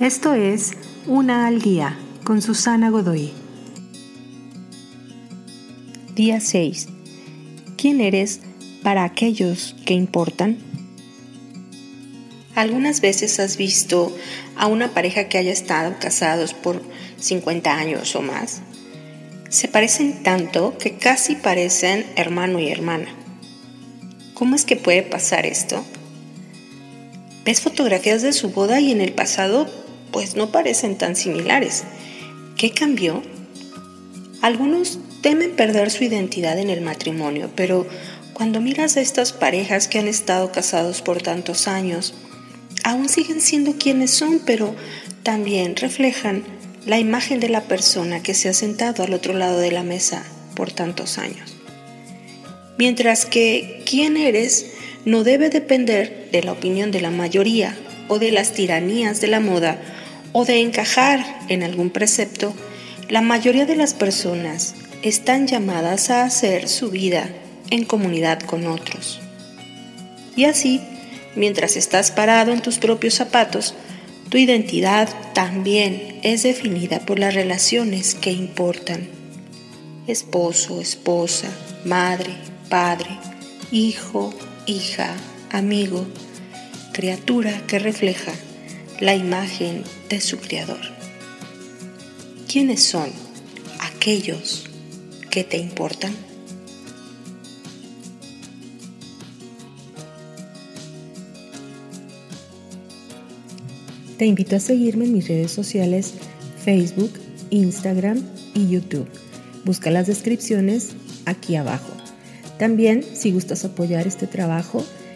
Esto es Una al Día con Susana Godoy. Día 6. ¿Quién eres para aquellos que importan? ¿Algunas veces has visto a una pareja que haya estado casados por 50 años o más? Se parecen tanto que casi parecen hermano y hermana. ¿Cómo es que puede pasar esto? Ves fotografías de su boda y en el pasado pues no parecen tan similares. ¿Qué cambió? Algunos temen perder su identidad en el matrimonio, pero cuando miras a estas parejas que han estado casados por tantos años, aún siguen siendo quienes son, pero también reflejan la imagen de la persona que se ha sentado al otro lado de la mesa por tantos años. Mientras que quién eres no debe depender de la opinión de la mayoría o de las tiranías de la moda o de encajar en algún precepto, la mayoría de las personas están llamadas a hacer su vida en comunidad con otros. Y así, mientras estás parado en tus propios zapatos, tu identidad también es definida por las relaciones que importan. Esposo, esposa, madre, padre, hijo, hija, amigo, criatura que refleja la imagen de su Creador. ¿Quiénes son aquellos que te importan? Te invito a seguirme en mis redes sociales Facebook, Instagram y YouTube. Busca las descripciones aquí abajo. También, si gustas apoyar este trabajo,